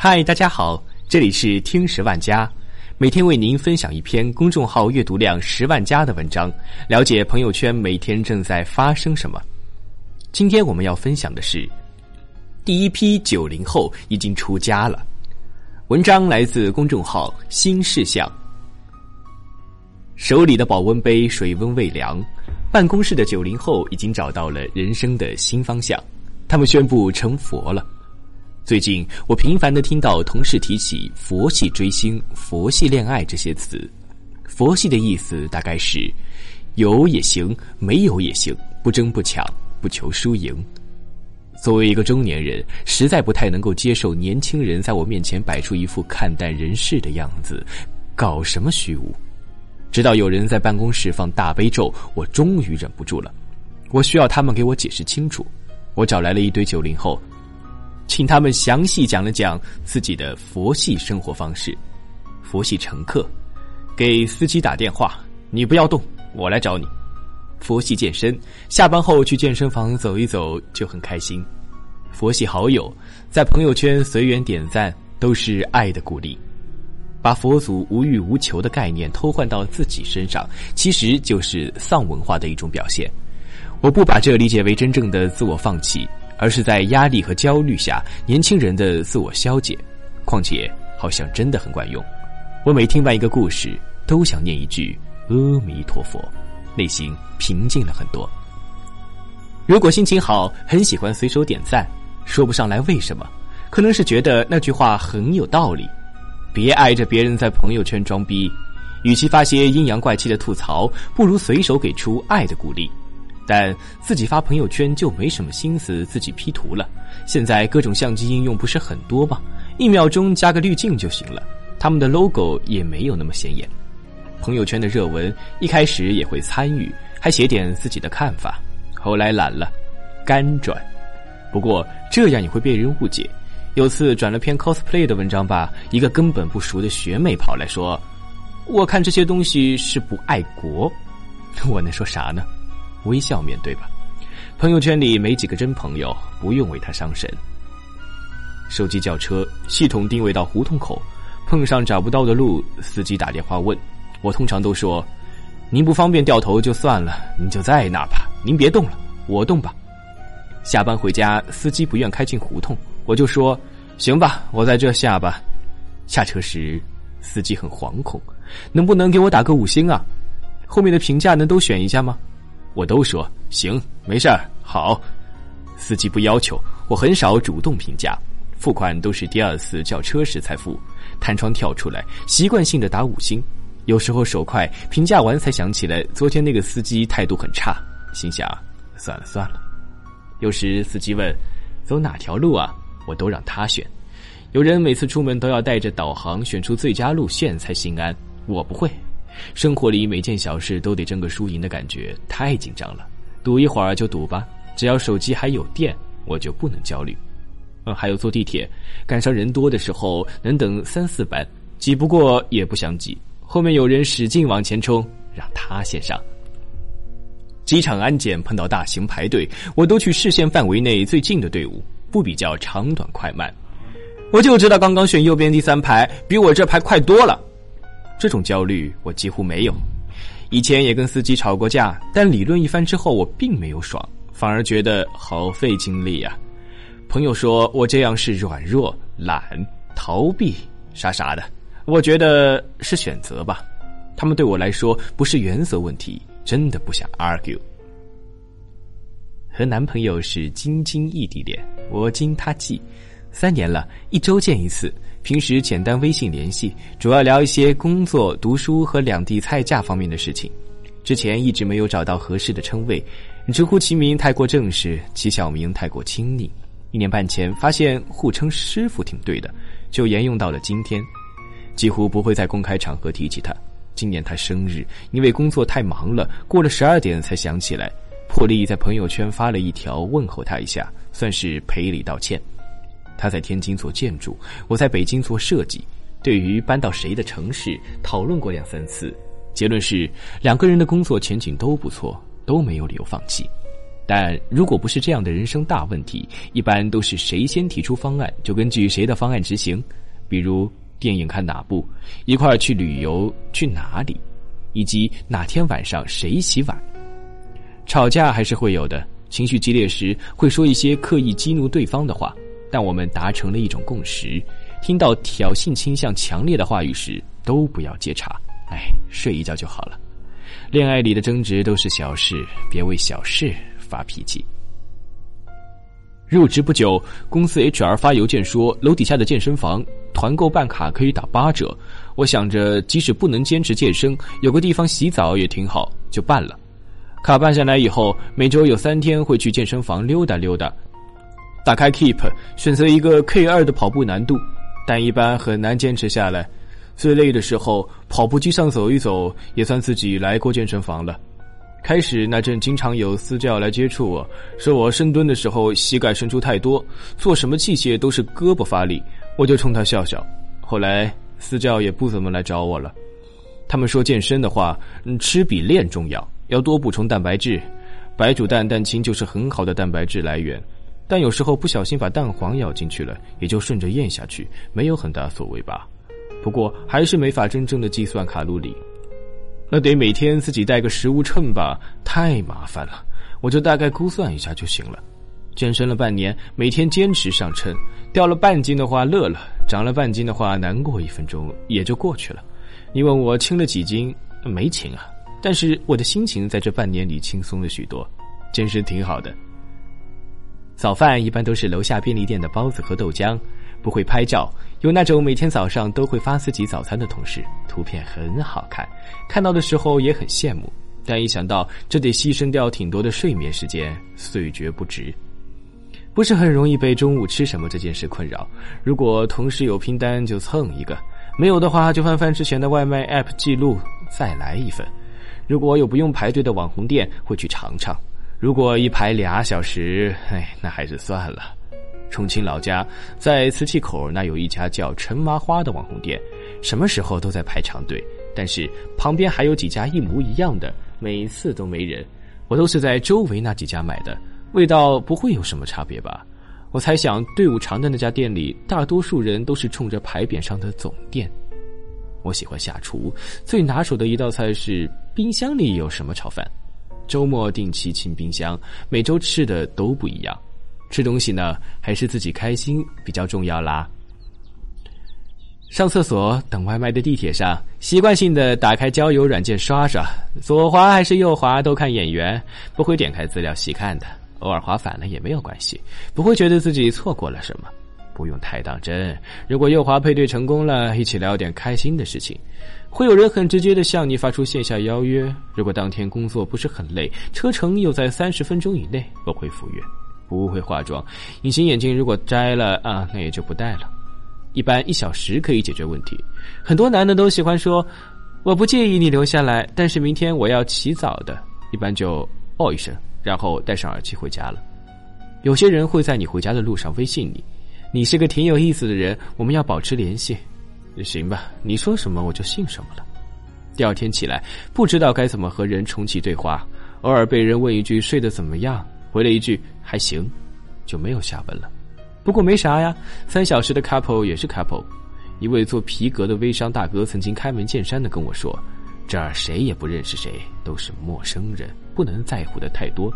嗨，大家好，这里是听十万加，每天为您分享一篇公众号阅读量十万加的文章，了解朋友圈每天正在发生什么。今天我们要分享的是，第一批九零后已经出家了。文章来自公众号新事项。手里的保温杯水温未凉，办公室的九零后已经找到了人生的新方向，他们宣布成佛了。最近，我频繁的听到同事提起“佛系追星”“佛系恋爱”这些词。佛系的意思大概是，有也行，没有也行，不争不抢，不求输赢。作为一个中年人，实在不太能够接受年轻人在我面前摆出一副看淡人世的样子，搞什么虚无。直到有人在办公室放大悲咒，我终于忍不住了。我需要他们给我解释清楚。我找来了一堆九零后。请他们详细讲了讲自己的佛系生活方式。佛系乘客，给司机打电话，你不要动，我来找你。佛系健身，下班后去健身房走一走就很开心。佛系好友，在朋友圈随缘点赞都是爱的鼓励。把佛祖无欲无求的概念偷换到自己身上，其实就是丧文化的一种表现。我不把这理解为真正的自我放弃。而是在压力和焦虑下，年轻人的自我消解。况且，好像真的很管用。我每听完一个故事，都想念一句“阿弥陀佛”，内心平静了很多。如果心情好，很喜欢随手点赞，说不上来为什么，可能是觉得那句话很有道理。别挨着别人在朋友圈装逼，与其发些阴阳怪气的吐槽，不如随手给出爱的鼓励。但自己发朋友圈就没什么心思自己 P 图了。现在各种相机应用不是很多吗？一秒钟加个滤镜就行了。他们的 logo 也没有那么显眼。朋友圈的热文一开始也会参与，还写点自己的看法。后来懒了，干转。不过这样也会被人误解。有次转了篇 cosplay 的文章吧，一个根本不熟的学妹跑来说：“我看这些东西是不爱国。”我能说啥呢？微笑面对吧，朋友圈里没几个真朋友，不用为他伤神。手机叫车，系统定位到胡同口，碰上找不到的路，司机打电话问，我通常都说：“您不方便掉头就算了，您就在那吧，您别动了，我动吧。”下班回家，司机不愿开进胡同，我就说：“行吧，我在这下吧。”下车时，司机很惶恐：“能不能给我打个五星啊？后面的评价能都选一下吗？”我都说行，没事儿，好。司机不要求，我很少主动评价，付款都是第二次叫车时才付。弹窗跳出来，习惯性的打五星。有时候手快，评价完才想起来昨天那个司机态度很差，心想算了算了。有时司机问走哪条路啊，我都让他选。有人每次出门都要带着导航选出最佳路线才心安，我不会。生活里每件小事都得争个输赢的感觉，太紧张了。赌一会儿就赌吧，只要手机还有电，我就不能焦虑。嗯，还有坐地铁，赶上人多的时候能等三四班，挤不过也不想挤，后面有人使劲往前冲，让他先上。机场安检碰到大型排队，我都去视线范围内最近的队伍，不比较长短快慢。我就知道刚刚选右边第三排比我这排快多了。这种焦虑我几乎没有，以前也跟司机吵过架，但理论一番之后，我并没有爽，反而觉得好费精力呀。朋友说我这样是软弱、懒、逃避啥啥的，我觉得是选择吧。他们对我来说不是原则问题，真的不想 argue。和男朋友是京津异地恋，我经他寄，三年了，一周见一次。平时简单微信联系，主要聊一些工作、读书和两地菜价方面的事情。之前一直没有找到合适的称谓，直呼其名太过正式，其小名太过亲昵。一年半前发现互称师傅挺对的，就沿用到了今天。几乎不会在公开场合提起他。今年他生日，因为工作太忙了，过了十二点才想起来，破例在朋友圈发了一条问候他一下，算是赔礼道歉。他在天津做建筑，我在北京做设计。对于搬到谁的城市，讨论过两三次，结论是两个人的工作前景都不错，都没有理由放弃。但如果不是这样的人生大问题，一般都是谁先提出方案，就根据谁的方案执行。比如电影看哪部，一块儿去旅游去哪里，以及哪天晚上谁洗碗。吵架还是会有的，情绪激烈时会说一些刻意激怒对方的话，但我们达成了一种共识：听到挑衅倾向强烈的话语时，都不要接茬，哎，睡一觉就好了。恋爱里的争执都是小事，别为小事。发脾气。入职不久，公司 HR 发邮件说楼底下的健身房团购办卡可以打八折。我想着，即使不能坚持健身，有个地方洗澡也挺好，就办了。卡办下来以后，每周有三天会去健身房溜达溜达。打开 Keep，选择一个 K 二的跑步难度，但一般很难坚持下来。最累的时候，跑步机上走一走，也算自己来过健身房了。开始那阵，经常有私教来接触我，说我深蹲的时候膝盖伸出太多，做什么器械都是胳膊发力，我就冲他笑笑。后来私教也不怎么来找我了。他们说健身的话，吃比练重要，要多补充蛋白质，白煮蛋蛋清就是很好的蛋白质来源。但有时候不小心把蛋黄咬进去了，也就顺着咽下去，没有很大所谓吧。不过还是没法真正的计算卡路里。那得每天自己带个食物秤吧，太麻烦了。我就大概估算一下就行了。健身了半年，每天坚持上称，掉了半斤的话乐了，长了半斤的话难过一分钟也就过去了。你问我轻了几斤？没轻啊，但是我的心情在这半年里轻松了许多。健身挺好的。早饭一般都是楼下便利店的包子和豆浆。不会拍照，有那种每天早上都会发自己早餐的同事，图片很好看，看到的时候也很羡慕。但一想到这得牺牲掉挺多的睡眠时间，遂觉不值。不是很容易被中午吃什么这件事困扰。如果同事有拼单就蹭一个，没有的话就翻翻之前的外卖 app 记录，再来一份。如果有不用排队的网红店，会去尝尝。如果一排俩小时，哎，那还是算了。重庆老家在磁器口那有一家叫陈麻花的网红店，什么时候都在排长队，但是旁边还有几家一模一样的，每次都没人。我都是在周围那几家买的，味道不会有什么差别吧？我猜想队伍长的那家店里，大多数人都是冲着牌匾上的总店。我喜欢下厨，最拿手的一道菜是冰箱里有什么炒饭。周末定期清冰箱，每周吃的都不一样。吃东西呢，还是自己开心比较重要啦。上厕所、等外卖的地铁上，习惯性的打开交友软件刷刷，左滑还是右滑都看眼缘，不会点开资料细看的。偶尔滑反了也没有关系，不会觉得自己错过了什么，不用太当真。如果右滑配对成功了，一起聊点开心的事情，会有人很直接的向你发出线下邀约。如果当天工作不是很累，车程又在三十分钟以内，我会赴约。不会化妆，隐形眼镜如果摘了啊，那也就不戴了。一般一小时可以解决问题。很多男的都喜欢说：“我不介意你留下来，但是明天我要起早的。”一般就哦一声，然后戴上耳机回家了。有些人会在你回家的路上微信你：“你是个挺有意思的人，我们要保持联系。”行吧，你说什么我就信什么了。第二天起来不知道该怎么和人重启对话，偶尔被人问一句睡得怎么样。回了一句还行，就没有下文了。不过没啥呀，三小时的 couple 也是 couple。一位做皮革的微商大哥曾经开门见山的跟我说：“这儿谁也不认识谁，都是陌生人，不能在乎的太多。”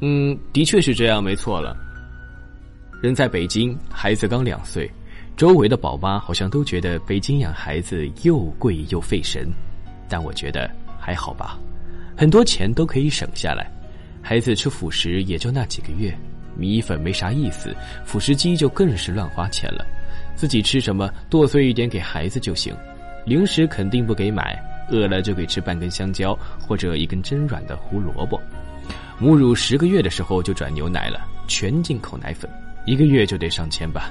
嗯，的确是这样，没错了。人在北京，孩子刚两岁，周围的宝妈好像都觉得北京养孩子又贵又费神，但我觉得还好吧，很多钱都可以省下来。孩子吃辅食也就那几个月，米粉没啥意思，辅食机就更是乱花钱了。自己吃什么剁碎一点给孩子就行，零食肯定不给买，饿了就给吃半根香蕉或者一根真软的胡萝卜。母乳十个月的时候就转牛奶了，全进口奶粉，一个月就得上千吧。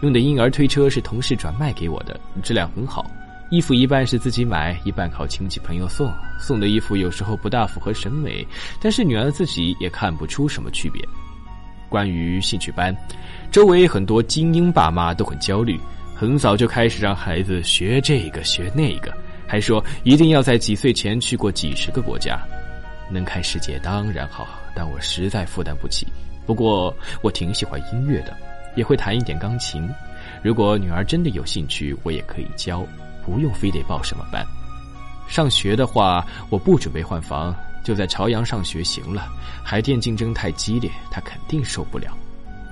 用的婴儿推车是同事转卖给我的，质量很好。衣服一半是自己买，一半靠亲戚朋友送。送的衣服有时候不大符合审美，但是女儿自己也看不出什么区别。关于兴趣班，周围很多精英爸妈都很焦虑，很早就开始让孩子学这个学那个，还说一定要在几岁前去过几十个国家。能看世界当然好，但我实在负担不起。不过我挺喜欢音乐的，也会弹一点钢琴。如果女儿真的有兴趣，我也可以教，不用非得报什么班。上学的话，我不准备换房，就在朝阳上学行了。海淀竞争太激烈，她肯定受不了。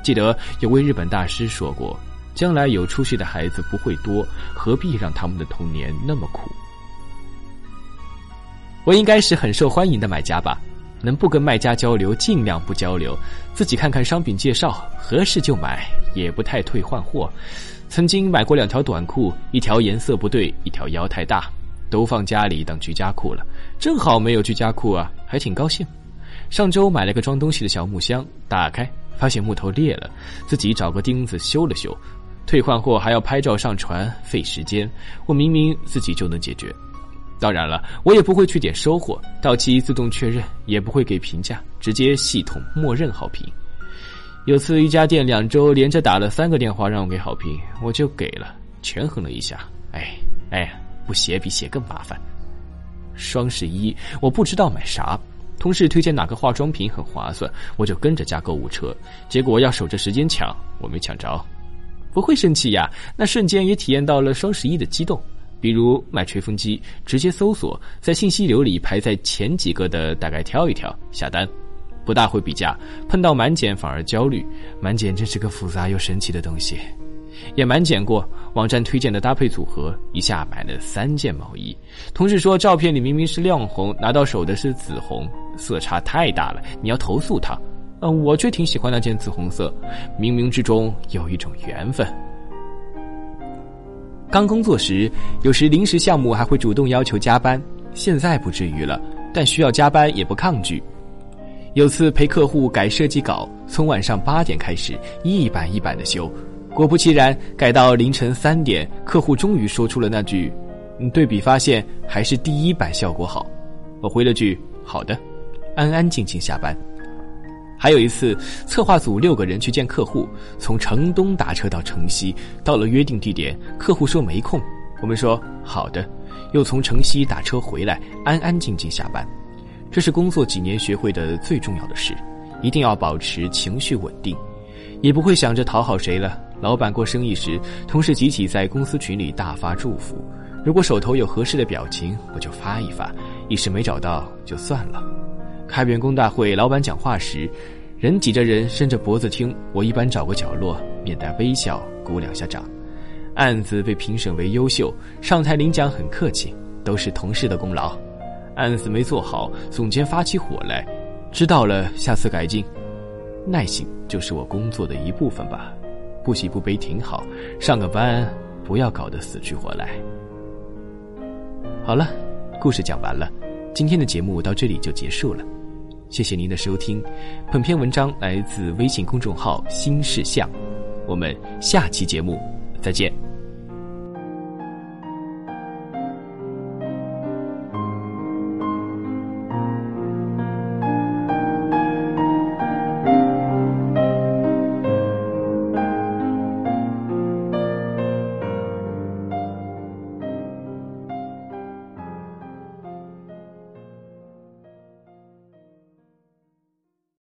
记得有位日本大师说过：“将来有出息的孩子不会多，何必让他们的童年那么苦？”我应该是很受欢迎的买家吧？能不跟卖家交流，尽量不交流，自己看看商品介绍，合适就买，也不太退换货。曾经买过两条短裤，一条颜色不对，一条腰太大。都放家里当居家裤了，正好没有居家裤啊，还挺高兴。上周买了个装东西的小木箱，打开发现木头裂了，自己找个钉子修了修。退换货还要拍照上传，费时间。我明明自己就能解决。当然了，我也不会去点收货，到期自动确认，也不会给评价，直接系统默认好评。有次一家店两周连着打了三个电话让我给好评，我就给了，权衡了一下，哎哎。不写比写更麻烦。双十一我不知道买啥，同事推荐哪个化妆品很划算，我就跟着加购物车。结果要守着时间抢，我没抢着，不会生气呀。那瞬间也体验到了双十一的激动。比如买吹风机，直接搜索，在信息流里排在前几个的大概挑一挑下单，不大会比价，碰到满减反而焦虑。满减真是个复杂又神奇的东西。也满减过网站推荐的搭配组合，一下买了三件毛衣。同事说照片里明明是亮红，拿到手的是紫红，色差太大了，你要投诉他。呃，我却挺喜欢那件紫红色，冥冥之中有一种缘分。刚工作时，有时临时项目还会主动要求加班，现在不至于了，但需要加班也不抗拒。有次陪客户改设计稿，从晚上八点开始，一版一版的修。果不其然，改到凌晨三点，客户终于说出了那句：“对比发现还是第一版效果好。”我回了句：“好的。”安安静静下班。还有一次，策划组六个人去见客户，从城东打车到城西，到了约定地点，客户说没空，我们说好的，又从城西打车回来，安安静静下班。这是工作几年学会的最重要的事，一定要保持情绪稳定，也不会想着讨好谁了。老板过生意时，同事集体在公司群里大发祝福。如果手头有合适的表情，我就发一发；一时没找到，就算了。开员工大会，老板讲话时，人挤着人，伸着脖子听。我一般找个角落，面带微笑，鼓两下掌。案子被评审为优秀，上台领奖很客气，都是同事的功劳。案子没做好，总监发起火来，知道了，下次改进。耐心就是我工作的一部分吧。不喜不悲挺好，上个班不要搞得死去活来。好了，故事讲完了，今天的节目到这里就结束了，谢谢您的收听。本篇文章来自微信公众号“新事项”，我们下期节目再见。